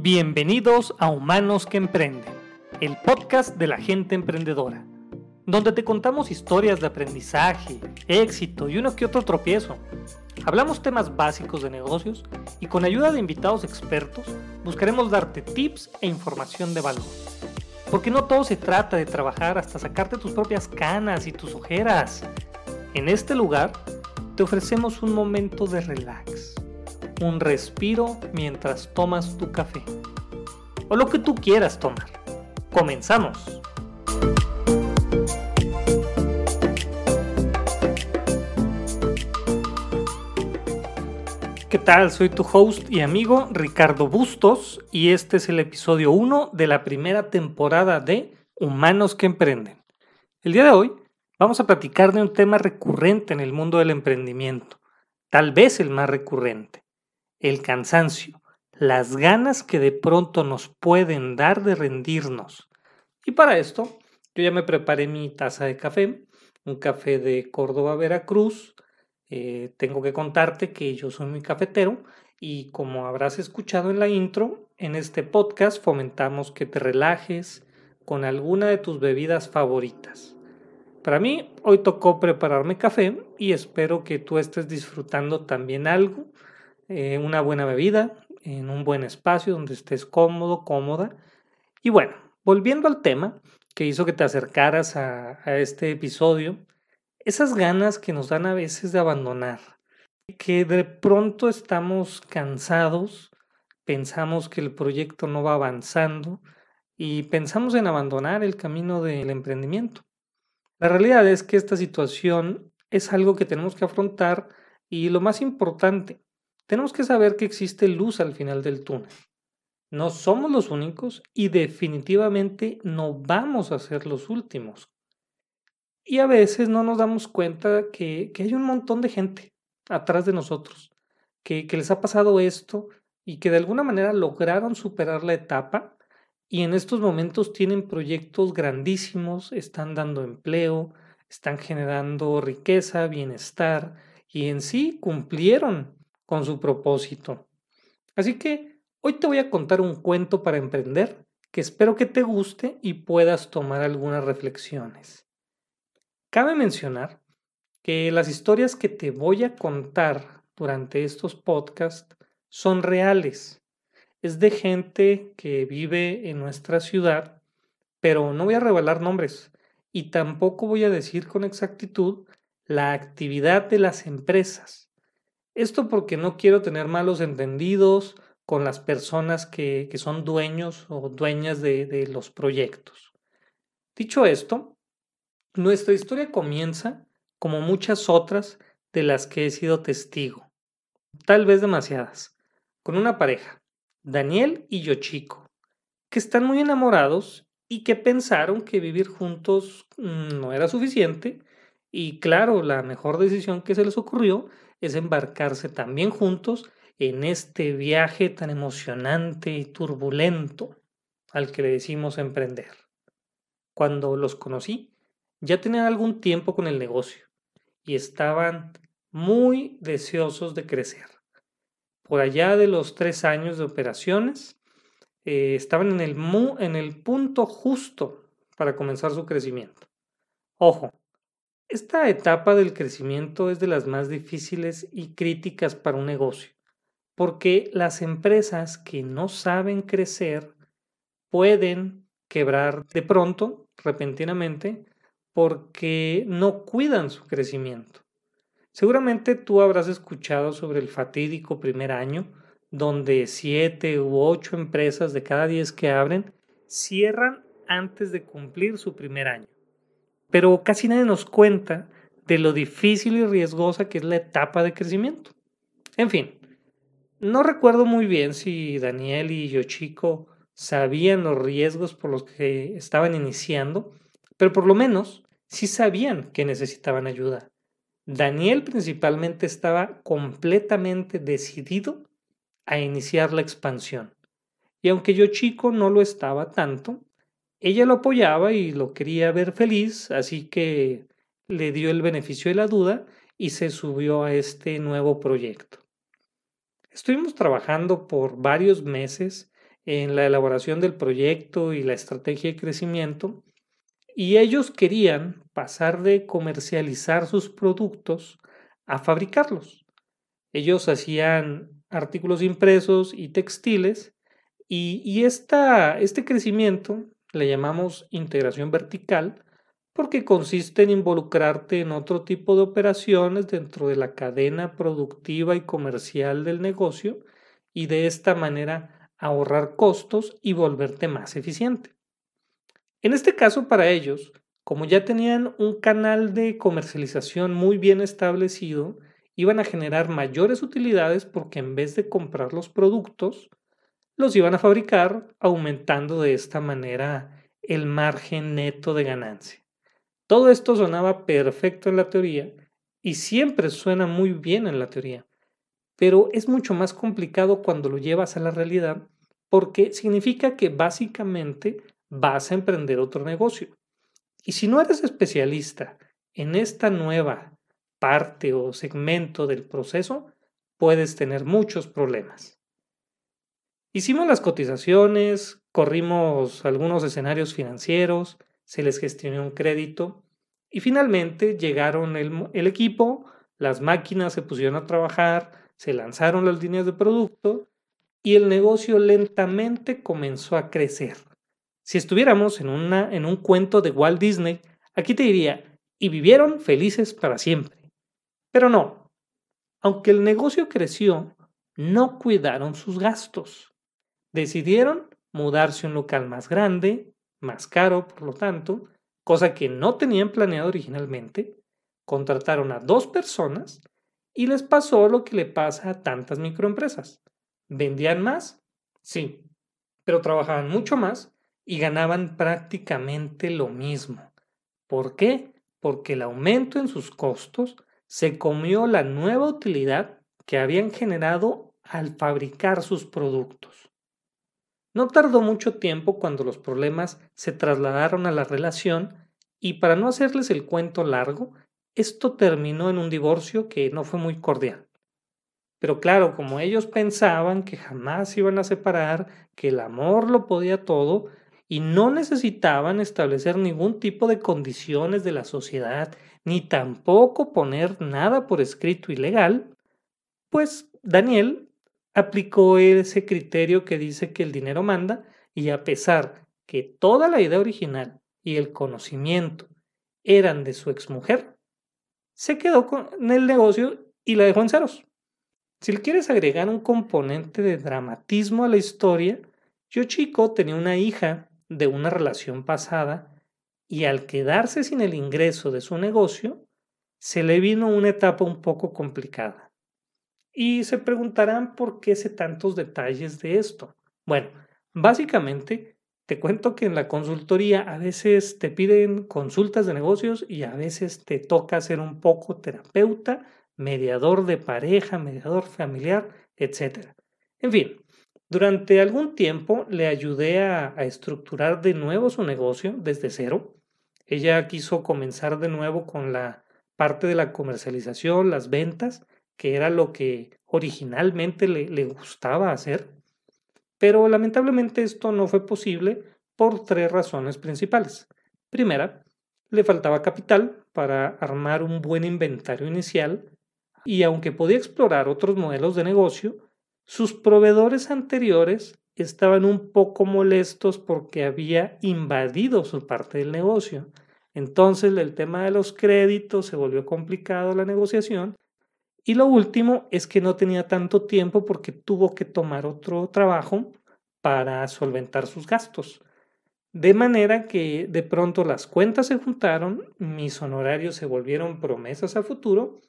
Bienvenidos a Humanos que Emprenden, el podcast de la gente emprendedora, donde te contamos historias de aprendizaje, éxito y uno que otro tropiezo. Hablamos temas básicos de negocios y con ayuda de invitados expertos buscaremos darte tips e información de valor. Porque no todo se trata de trabajar hasta sacarte tus propias canas y tus ojeras. En este lugar te ofrecemos un momento de relax un respiro mientras tomas tu café. O lo que tú quieras tomar. Comenzamos. ¿Qué tal? Soy tu host y amigo Ricardo Bustos y este es el episodio 1 de la primera temporada de Humanos que Emprenden. El día de hoy vamos a platicar de un tema recurrente en el mundo del emprendimiento, tal vez el más recurrente, el cansancio, las ganas que de pronto nos pueden dar de rendirnos. Y para esto, yo ya me preparé mi taza de café, un café de Córdoba, Veracruz. Eh, tengo que contarte que yo soy muy cafetero y como habrás escuchado en la intro, en este podcast fomentamos que te relajes con alguna de tus bebidas favoritas. Para mí, hoy tocó prepararme café y espero que tú estés disfrutando también algo eh, una buena bebida, en un buen espacio donde estés cómodo, cómoda. Y bueno, volviendo al tema que hizo que te acercaras a, a este episodio, esas ganas que nos dan a veces de abandonar, que de pronto estamos cansados, pensamos que el proyecto no va avanzando y pensamos en abandonar el camino del emprendimiento. La realidad es que esta situación es algo que tenemos que afrontar y lo más importante, tenemos que saber que existe luz al final del túnel. No somos los únicos y definitivamente no vamos a ser los últimos. Y a veces no nos damos cuenta que, hay un montón de gente atrás de nosotros, que, que les ha pasado esto y que de alguna manera lograron superar la etapa y en estos momentos tienen proyectos grandísimos, están dando empleo, están generando riqueza, bienestar y en sí cumplieron con su propósito. Así que hoy te voy a contar un cuento para emprender que espero que te guste y puedas tomar algunas reflexiones. Cabe mencionar que las historias que te voy a contar durante estos podcasts son reales. Es de gente que vive en nuestra ciudad, pero no voy a revelar nombres y tampoco voy a decir con exactitud la actividad de las empresas esto porque no quiero tener malos entendidos con las personas que, son dueños o dueñas de, de los proyectos. Dicho esto, nuestra historia comienza como muchas otras de las que he sido testigo, tal vez demasiadas, con una pareja, Daniel y Yochiko, que están muy enamorados y que pensaron que vivir juntos mm, no era suficiente y claro, la mejor decisión que se les ocurrió es embarcarse también juntos en este viaje tan emocionante y turbulento al que le decimos emprender. Cuando los conocí, ya tenían algún tiempo con el negocio y estaban muy deseosos de crecer. Por allá de los tres años de operaciones, eh, estaban en el, en el punto justo para comenzar su crecimiento. Ojo, esta etapa del crecimiento es de las más difíciles y críticas para un negocio, porque las empresas que no saben crecer pueden quebrar de pronto, repentinamente, porque no cuidan su crecimiento. Seguramente tú habrás escuchado sobre el fatídico primer año, donde siete u ocho empresas de cada diez que abren cierran antes de cumplir su primer año pero casi nadie nos cuenta de lo difícil y riesgosa que es la etapa de crecimiento. En fin, no recuerdo muy bien si Daniel y Yoshiko sabían los riesgos por los que estaban iniciando, pero por lo menos sí sabían que necesitaban ayuda. Daniel principalmente estaba completamente decidido a iniciar la expansión. Y aunque Yoshiko no lo estaba tanto, ella lo apoyaba y lo quería ver feliz, así que le dio el beneficio de la duda y se subió a este nuevo proyecto. Estuvimos trabajando por varios meses en la elaboración del proyecto y la estrategia de crecimiento, y ellos querían pasar de comercializar sus productos a fabricarlos. Ellos hacían artículos impresos y textiles y, este crecimiento le llamamos integración vertical porque consiste en involucrarte en otro tipo de operaciones dentro de la cadena productiva y comercial del negocio y de esta manera ahorrar costos y volverte más eficiente. En este caso para ellos, como ya tenían un canal de comercialización muy bien establecido, iban a generar mayores utilidades porque en vez de comprar los productos, los iban a fabricar, aumentando de esta manera el margen neto de ganancia. Todo esto sonaba perfecto en la teoría y siempre suena muy bien en la teoría, pero es mucho más complicado cuando lo llevas a la realidad porque significa que básicamente vas a emprender otro negocio. Y si no eres especialista en esta nueva parte o segmento del proceso, puedes tener muchos problemas. Hicimos las cotizaciones, corrimos algunos escenarios financieros, se les gestionó un crédito y finalmente llegaron el, equipo, las máquinas se pusieron a trabajar, se lanzaron las líneas de producto y el negocio lentamente comenzó a crecer. Si estuviéramos en, una, en un cuento de Walt Disney, aquí te diría, y vivieron felices para siempre. Pero no, aunque el negocio creció, no cuidaron sus gastos. Decidieron mudarse a un local más grande, más caro, por lo tanto, cosa que no tenían planeado originalmente. Contrataron a dos personas y les pasó lo que le pasa a tantas microempresas. ¿Vendían más? Sí, pero trabajaban mucho más y ganaban prácticamente lo mismo. ¿Por qué? Porque el aumento en sus costos se comió la nueva utilidad que habían generado al fabricar sus productos. No tardó mucho tiempo cuando los problemas se trasladaron a la relación y para no hacerles el cuento largo, esto terminó en un divorcio que no fue muy cordial. Pero claro, como ellos pensaban que jamás iban a separar, que el amor lo podía todo, y no necesitaban establecer ningún tipo de condiciones de la sociedad, ni tampoco poner nada por escrito ilegal, pues Daniel aplicó ese criterio que dice que el dinero manda y a pesar que toda la idea original y el conocimiento eran de su exmujer, se quedó con el negocio y la dejó en ceros. Si quieres agregar un componente de dramatismo a la historia, yo chico tenía una hija de una relación pasada y al quedarse sin el ingreso de su negocio, se le vino una etapa un poco complicada. Y se preguntarán por qué sé tantos detalles de esto. Bueno, básicamente te cuento que en la consultoría a veces te piden consultas de negocios y a veces te toca ser un poco terapeuta, mediador de pareja, mediador familiar, etc. En fin, durante algún tiempo le ayudé a, estructurar de nuevo su negocio desde cero. Ella quiso comenzar de nuevo con la parte de la comercialización, las ventas, que era lo que originalmente le, le gustaba hacer. Pero lamentablemente esto no fue posible por tres razones principales. Primera, le faltaba capital para armar un buen inventario inicial y aunque podía explorar otros modelos de negocio, sus proveedores anteriores estaban un poco molestos porque había invadido su parte del negocio. Entonces el tema de los créditos se volvió complicado la negociación. Y lo último es que no tenía tanto tiempo porque tuvo que tomar otro trabajo para solventar sus gastos. De manera que de pronto las cuentas se juntaron, mis honorarios se volvieron promesas a futuro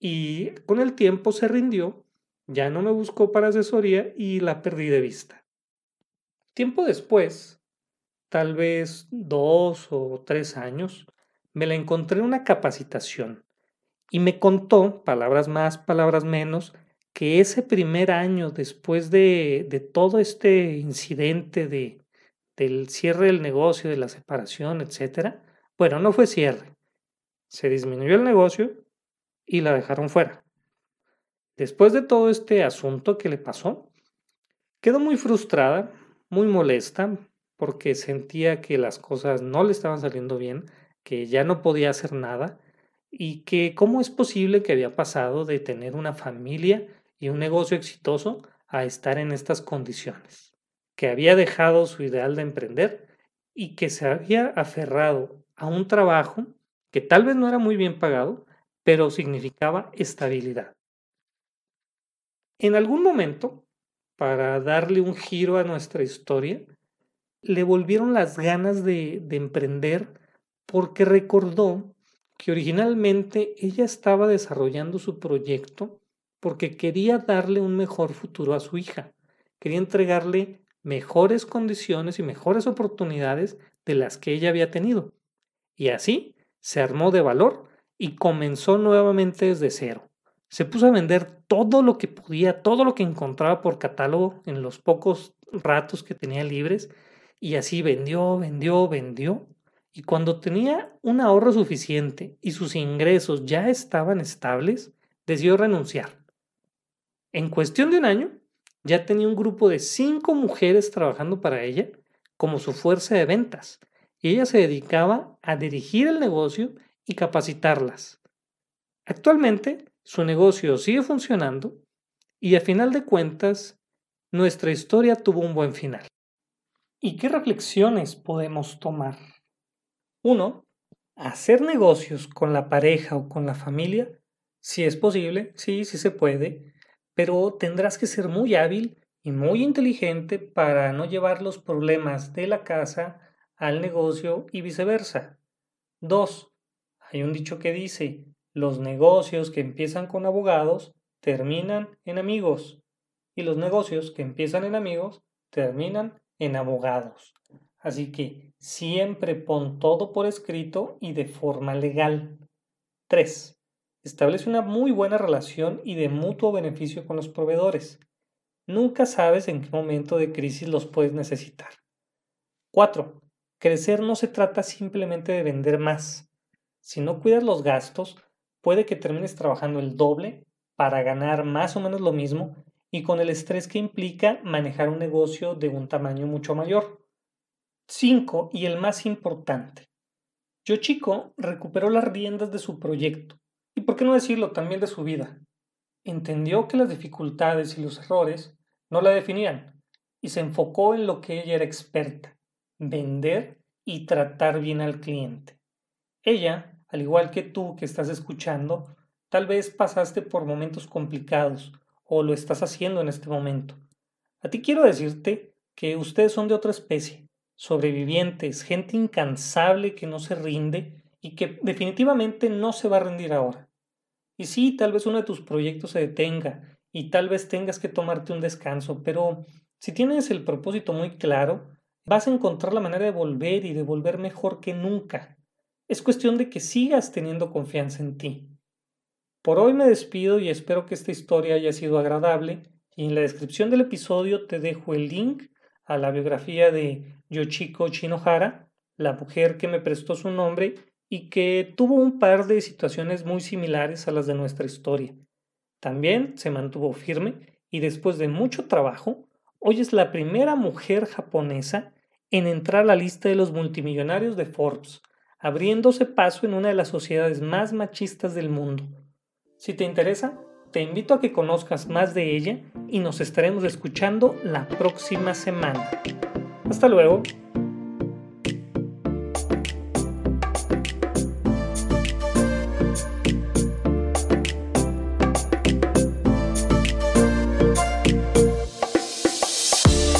y con el tiempo se rindió ya no me buscó para asesoría y la perdí de vista. Tiempo después, tal vez dos o tres años, me la encontré en una capacitación y me contó, palabras más, palabras menos, que ese primer año después de, de todo este incidente de, del cierre del negocio, de la separación, etc., bueno, no fue cierre. Se disminuyó el negocio y la dejaron fuera. Después de todo este asunto que le pasó, quedó muy frustrada muy molesta porque sentía que las cosas no le estaban saliendo bien, que ya no podía hacer nada y que cómo es posible que había pasado de tener una familia y un negocio exitoso a estar en estas condiciones, que había dejado su ideal de emprender y que se había aferrado a un trabajo que tal vez no era muy bien pagado, pero significaba estabilidad. En algún momento, para darle un giro a nuestra historia, le volvieron las ganas de, de emprender porque recordó que originalmente ella estaba desarrollando su proyecto porque quería darle un mejor futuro a su hija, quería entregarle mejores condiciones y mejores oportunidades de las que ella había tenido. Y así se armó de valor y comenzó nuevamente desde cero. Se puso a vender todo lo que podía, todo lo que encontraba por catálogo en los pocos ratos que tenía libres y así vendió, vendió, vendió. Y cuando tenía un ahorro suficiente y sus ingresos ya estaban estables, decidió renunciar. En cuestión de un año, ya tenía un grupo de cinco mujeres trabajando para ella como su fuerza de ventas y ella se dedicaba a dirigir el negocio y capacitarlas. Actualmente, su negocio sigue funcionando y a final de cuentas, nuestra historia tuvo un buen final. ¿Y qué reflexiones podemos tomar? Uno, hacer negocios con la pareja o con la familia, si es posible, sí, sí se puede, pero tendrás que ser muy hábil y muy inteligente para no llevar los problemas de la casa al negocio y viceversa. 2. Hay un dicho que dice, los negocios que empiezan con abogados terminan en amigos y los negocios que empiezan en amigos terminan en abogados. Así que siempre pon todo por escrito y de forma legal. 3. Establece una muy buena relación y de mutuo beneficio con los proveedores. Nunca sabes en qué momento de crisis los puedes necesitar. 4. Crecer no se trata simplemente de vender más. Si no cuidas los gastos, puede que termines trabajando el doble para ganar más o menos lo mismo y con el estrés que implica manejar un negocio de un tamaño mucho mayor. 5. Y el más importante. Yo chico recuperó las riendas de su proyecto y, por qué no decirlo, también de su vida. Entendió que las dificultades y los errores no la definían y se enfocó en lo que ella era experta, vender y tratar bien al cliente. Ella, al igual que tú que estás escuchando, tal vez pasaste por momentos complicados o lo estás haciendo en este momento. A ti quiero decirte que ustedes son de otra especie, sobrevivientes, gente incansable que no se rinde y que definitivamente no se va a rendir ahora. Y sí, tal vez uno de tus proyectos se detenga y tal vez tengas que tomarte un descanso, pero si tienes el propósito muy claro, vas a encontrar la manera de volver y de volver mejor que nunca. Es cuestión de que sigas teniendo confianza en ti. Por hoy me despido y espero que esta historia haya sido agradable y en la descripción del episodio te dejo el link a la biografía de Yoshiko Chinohara, la mujer que me prestó su nombre y que tuvo un par de situaciones muy similares a las de nuestra historia. También se mantuvo firme y después de mucho trabajo, hoy es la primera mujer japonesa en entrar a la lista de los multimillonarios de Forbes, abriéndose paso en una de las sociedades más machistas del mundo. Si te interesa, te invito a que conozcas más de ella y nos estaremos escuchando la próxima semana. Hasta luego.